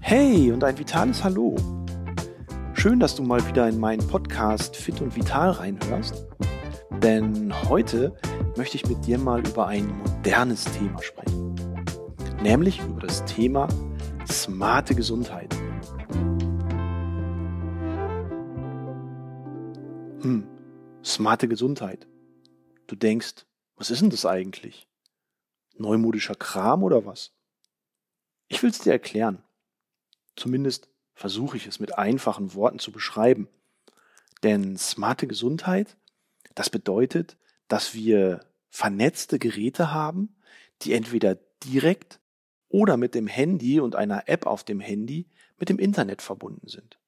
Hey und ein vitales Hallo. Schön, dass du mal wieder in meinen Podcast Fit und Vital reinhörst. Denn heute möchte ich mit dir mal über ein modernes Thema sprechen. Nämlich über das Thema smarte Gesundheit. Hm, smarte Gesundheit. Du denkst, was ist denn das eigentlich? Neumodischer Kram oder was? Ich will es dir erklären. Zumindest versuche ich es mit einfachen Worten zu beschreiben. Denn smarte Gesundheit, das bedeutet, dass wir vernetzte Geräte haben, die entweder direkt oder mit dem Handy und einer App auf dem Handy mit dem Internet verbunden sind.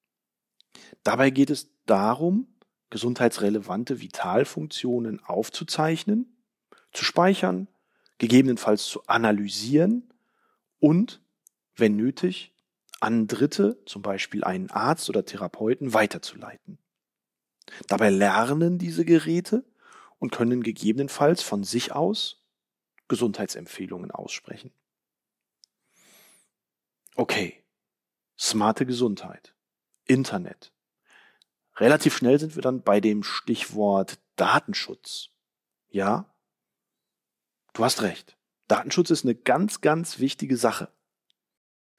Dabei geht es darum, gesundheitsrelevante Vitalfunktionen aufzuzeichnen, zu speichern, gegebenenfalls zu analysieren und, wenn nötig, an Dritte, zum Beispiel einen Arzt oder Therapeuten, weiterzuleiten. Dabei lernen diese Geräte und können gegebenenfalls von sich aus Gesundheitsempfehlungen aussprechen. Okay, smarte Gesundheit, Internet. Relativ schnell sind wir dann bei dem Stichwort Datenschutz. Ja, du hast recht. Datenschutz ist eine ganz, ganz wichtige Sache.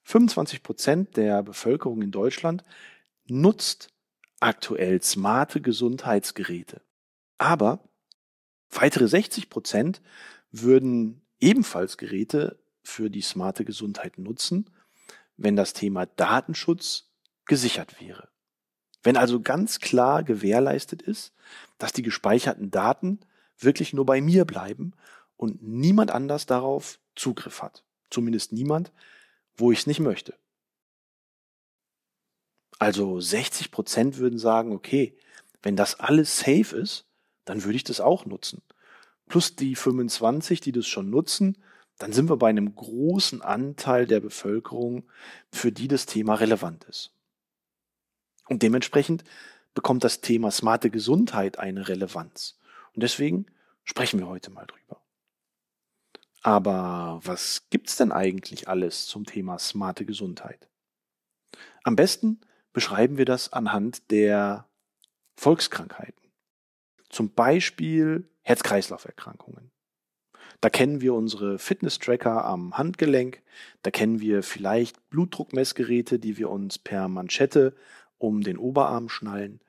25 Prozent der Bevölkerung in Deutschland nutzt aktuell smarte Gesundheitsgeräte. Aber weitere 60 Prozent würden ebenfalls Geräte für die smarte Gesundheit nutzen, wenn das Thema Datenschutz gesichert wäre. Wenn also ganz klar gewährleistet ist, dass die gespeicherten Daten wirklich nur bei mir bleiben und niemand anders darauf Zugriff hat. Zumindest niemand, wo ich es nicht möchte. Also 60 Prozent würden sagen, okay, wenn das alles safe ist, dann würde ich das auch nutzen. Plus die 25, die das schon nutzen, dann sind wir bei einem großen Anteil der Bevölkerung, für die das Thema relevant ist. Und dementsprechend bekommt das Thema smarte Gesundheit eine Relevanz. Und deswegen sprechen wir heute mal drüber. Aber was gibt's denn eigentlich alles zum Thema smarte Gesundheit? Am besten beschreiben wir das anhand der Volkskrankheiten. Zum Beispiel Herz-Kreislauf-Erkrankungen. Da kennen wir unsere Fitness-Tracker am Handgelenk, da kennen wir vielleicht Blutdruckmessgeräte, die wir uns per Manschette um den Oberarm schnallen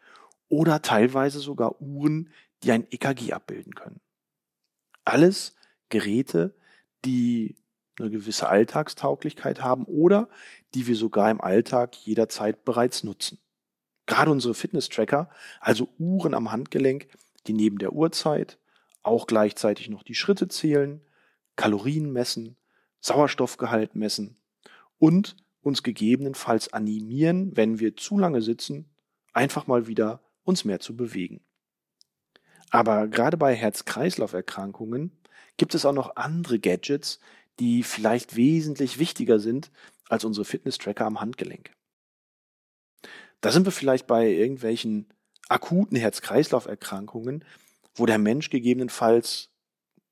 oder teilweise sogar Uhren, die ein EKG abbilden können. Alles Geräte, die eine gewisse Alltagstauglichkeit haben oder die wir sogar im Alltag jederzeit bereits nutzen. Gerade unsere Fitness-Tracker, also Uhren am Handgelenk, die neben der Uhrzeit auch gleichzeitig noch die Schritte zählen, Kalorien messen, Sauerstoffgehalt messen und uns gegebenenfalls animieren, wenn wir zu lange sitzen, einfach mal wieder uns mehr zu bewegen. Aber gerade bei Herz-Kreislauf-Erkrankungen gibt es auch noch andere Gadgets, die vielleicht wesentlich wichtiger sind als unsere Fitness-Tracker am Handgelenk. Da sind wir vielleicht bei irgendwelchen akuten Herz-Kreislauf-Erkrankungen, wo der Mensch gegebenenfalls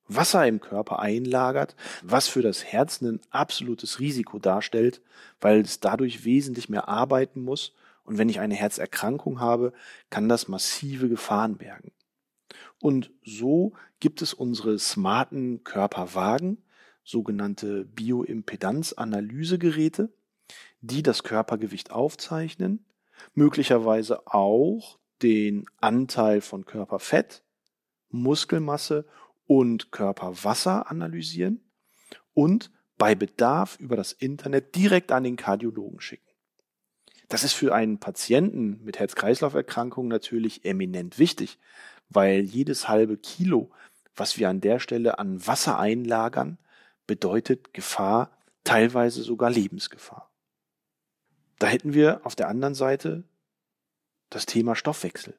Wasser im Körper einlagert, was für das Herz ein absolutes Risiko darstellt, weil es dadurch wesentlich mehr arbeiten muss. Und wenn ich eine Herzerkrankung habe, kann das massive Gefahren bergen. Und so gibt es unsere smarten Körperwagen, sogenannte Bioimpedanzanalysegeräte, die das Körpergewicht aufzeichnen, möglicherweise auch den Anteil von Körperfett, Muskelmasse und Körperwasser analysieren und bei Bedarf über das Internet direkt an den Kardiologen schicken. Das ist für einen Patienten mit Herz-Kreislauf-Erkrankungen natürlich eminent wichtig, weil jedes halbe Kilo, was wir an der Stelle an Wasser einlagern, bedeutet Gefahr, teilweise sogar Lebensgefahr. Da hätten wir auf der anderen Seite das Thema Stoffwechsel.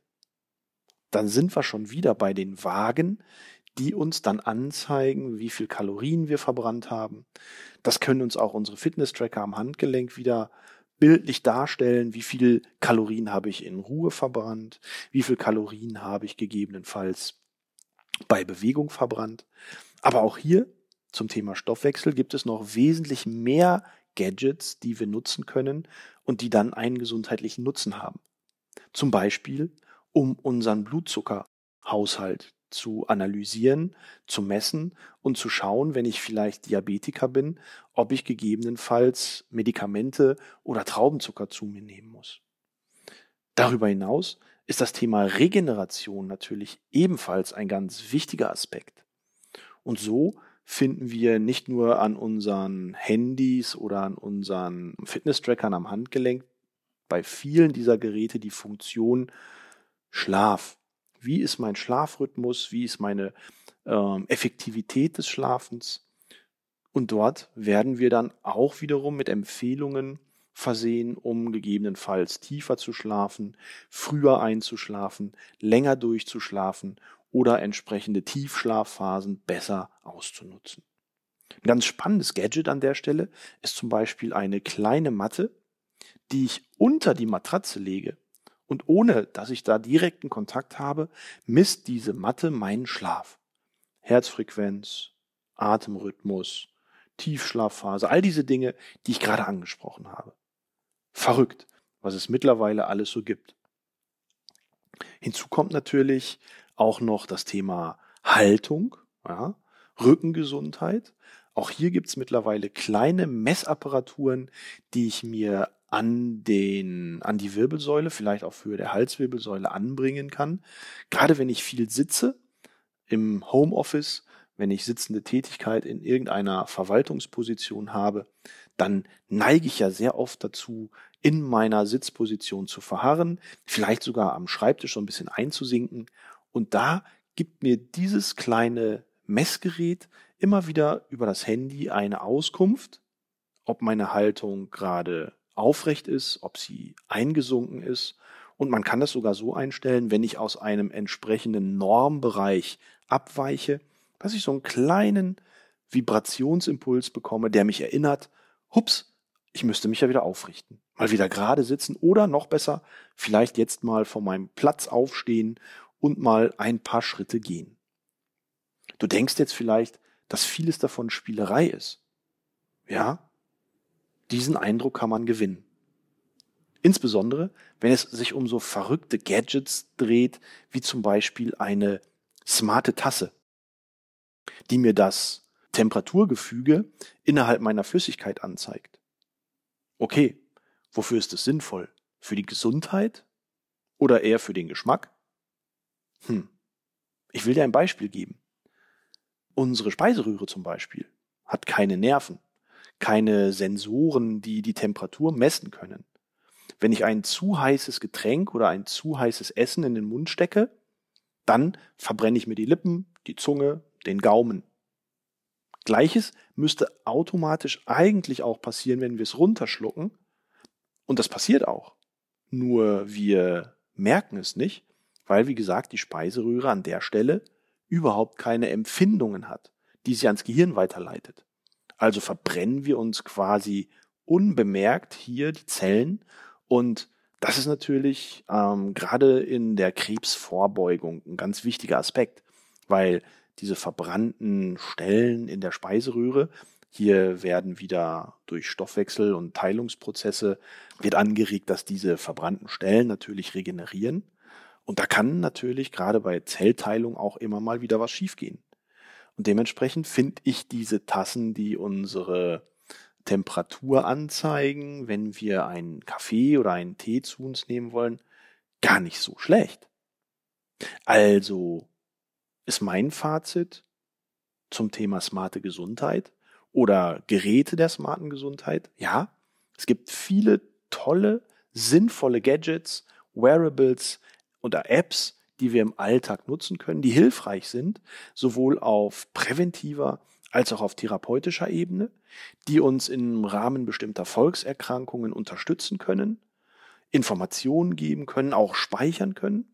Dann sind wir schon wieder bei den Wagen, die uns dann anzeigen, wie viel Kalorien wir verbrannt haben. Das können uns auch unsere Fitness-Tracker am Handgelenk wieder bildlich darstellen, wie viel Kalorien habe ich in Ruhe verbrannt, wie viel Kalorien habe ich gegebenenfalls bei Bewegung verbrannt. Aber auch hier zum Thema Stoffwechsel gibt es noch wesentlich mehr Gadgets, die wir nutzen können und die dann einen gesundheitlichen Nutzen haben. Zum Beispiel, um unseren Blutzuckerhaushalt zu analysieren, zu messen und zu schauen, wenn ich vielleicht Diabetiker bin, ob ich gegebenenfalls Medikamente oder Traubenzucker zu mir nehmen muss. Darüber hinaus ist das Thema Regeneration natürlich ebenfalls ein ganz wichtiger Aspekt. Und so finden wir nicht nur an unseren Handys oder an unseren Fitness-Trackern am Handgelenk bei vielen dieser Geräte die Funktion Schlaf. Wie ist mein Schlafrhythmus? Wie ist meine ähm, Effektivität des Schlafens? Und dort werden wir dann auch wiederum mit Empfehlungen versehen, um gegebenenfalls tiefer zu schlafen, früher einzuschlafen, länger durchzuschlafen oder entsprechende Tiefschlafphasen besser auszunutzen. Ein ganz spannendes Gadget an der Stelle ist zum Beispiel eine kleine Matte, die ich unter die Matratze lege und ohne dass ich da direkten Kontakt habe, misst diese Matte meinen Schlaf. Herzfrequenz, Atemrhythmus, Tiefschlafphase, all diese Dinge, die ich gerade angesprochen habe. Verrückt, was es mittlerweile alles so gibt. Hinzu kommt natürlich auch noch das Thema Haltung, ja, Rückengesundheit. Auch hier gibt es mittlerweile kleine Messapparaturen, die ich mir an den, an die Wirbelsäule, vielleicht auch für der Halswirbelsäule anbringen kann. Gerade wenn ich viel sitze im Homeoffice, wenn ich sitzende Tätigkeit in irgendeiner Verwaltungsposition habe, dann neige ich ja sehr oft dazu, in meiner Sitzposition zu verharren, vielleicht sogar am Schreibtisch so ein bisschen einzusinken. Und da gibt mir dieses kleine Messgerät immer wieder über das Handy eine Auskunft, ob meine Haltung gerade aufrecht ist, ob sie eingesunken ist. Und man kann das sogar so einstellen, wenn ich aus einem entsprechenden Normbereich abweiche, dass ich so einen kleinen Vibrationsimpuls bekomme, der mich erinnert, hups, ich müsste mich ja wieder aufrichten, mal wieder gerade sitzen oder noch besser, vielleicht jetzt mal von meinem Platz aufstehen und mal ein paar Schritte gehen. Du denkst jetzt vielleicht, dass vieles davon Spielerei ist. Ja, diesen Eindruck kann man gewinnen. Insbesondere, wenn es sich um so verrückte Gadgets dreht, wie zum Beispiel eine smarte Tasse, die mir das Temperaturgefüge innerhalb meiner Flüssigkeit anzeigt. Okay, wofür ist es sinnvoll? Für die Gesundheit oder eher für den Geschmack? Hm. Ich will dir ein Beispiel geben. Unsere Speiseröhre zum Beispiel hat keine Nerven keine Sensoren, die die Temperatur messen können. Wenn ich ein zu heißes Getränk oder ein zu heißes Essen in den Mund stecke, dann verbrenne ich mir die Lippen, die Zunge, den Gaumen. Gleiches müsste automatisch eigentlich auch passieren, wenn wir es runterschlucken. Und das passiert auch. Nur wir merken es nicht, weil, wie gesagt, die Speiseröhre an der Stelle überhaupt keine Empfindungen hat, die sie ans Gehirn weiterleitet. Also verbrennen wir uns quasi unbemerkt hier die Zellen und das ist natürlich ähm, gerade in der Krebsvorbeugung ein ganz wichtiger Aspekt, weil diese verbrannten Stellen in der Speiseröhre, hier werden wieder durch Stoffwechsel und Teilungsprozesse wird angeregt, dass diese verbrannten Stellen natürlich regenerieren. Und da kann natürlich gerade bei Zellteilung auch immer mal wieder was schiefgehen. Und dementsprechend finde ich diese Tassen, die unsere Temperatur anzeigen, wenn wir einen Kaffee oder einen Tee zu uns nehmen wollen, gar nicht so schlecht. Also ist mein Fazit zum Thema smarte Gesundheit oder Geräte der smarten Gesundheit. Ja, es gibt viele tolle, sinnvolle Gadgets, Wearables oder Apps, die wir im Alltag nutzen können, die hilfreich sind, sowohl auf präventiver als auch auf therapeutischer Ebene, die uns im Rahmen bestimmter Volkserkrankungen unterstützen können, Informationen geben können, auch speichern können.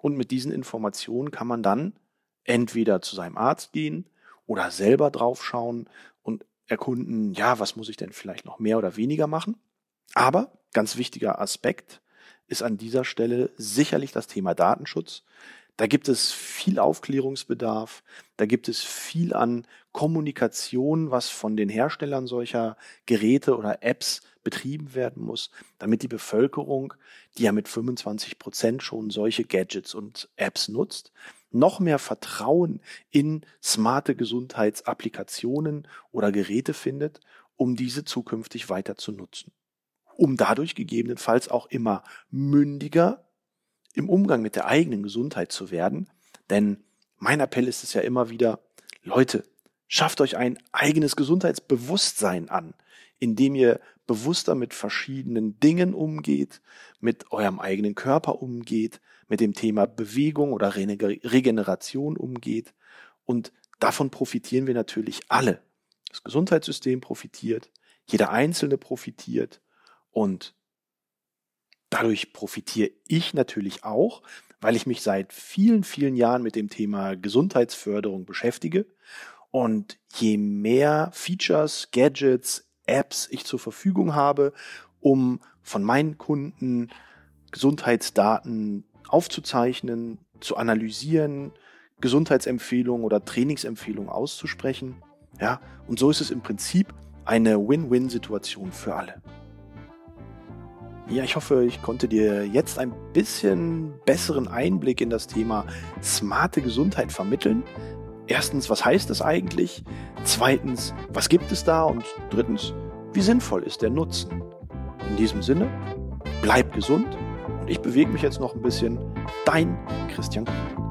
Und mit diesen Informationen kann man dann entweder zu seinem Arzt gehen oder selber draufschauen und erkunden, ja, was muss ich denn vielleicht noch mehr oder weniger machen. Aber ganz wichtiger Aspekt, ist an dieser Stelle sicherlich das Thema Datenschutz. Da gibt es viel Aufklärungsbedarf, da gibt es viel an Kommunikation, was von den Herstellern solcher Geräte oder Apps betrieben werden muss, damit die Bevölkerung, die ja mit 25 Prozent schon solche Gadgets und Apps nutzt, noch mehr Vertrauen in smarte Gesundheitsapplikationen oder Geräte findet, um diese zukünftig weiter zu nutzen. Um dadurch gegebenenfalls auch immer mündiger im Umgang mit der eigenen Gesundheit zu werden. Denn mein Appell ist es ja immer wieder, Leute, schafft euch ein eigenes Gesundheitsbewusstsein an, indem ihr bewusster mit verschiedenen Dingen umgeht, mit eurem eigenen Körper umgeht, mit dem Thema Bewegung oder Regeneration umgeht. Und davon profitieren wir natürlich alle. Das Gesundheitssystem profitiert, jeder Einzelne profitiert und dadurch profitiere ich natürlich auch, weil ich mich seit vielen, vielen Jahren mit dem Thema Gesundheitsförderung beschäftige. Und je mehr Features, Gadgets, Apps ich zur Verfügung habe, um von meinen Kunden Gesundheitsdaten aufzuzeichnen, zu analysieren, Gesundheitsempfehlungen oder Trainingsempfehlungen auszusprechen. Ja, und so ist es im Prinzip eine Win-Win-Situation für alle. Ja, ich hoffe, ich konnte dir jetzt ein bisschen besseren Einblick in das Thema smarte Gesundheit vermitteln. Erstens, was heißt das eigentlich? Zweitens, was gibt es da? Und drittens, wie sinnvoll ist der Nutzen? In diesem Sinne, bleib gesund und ich bewege mich jetzt noch ein bisschen. Dein Christian Kuhn.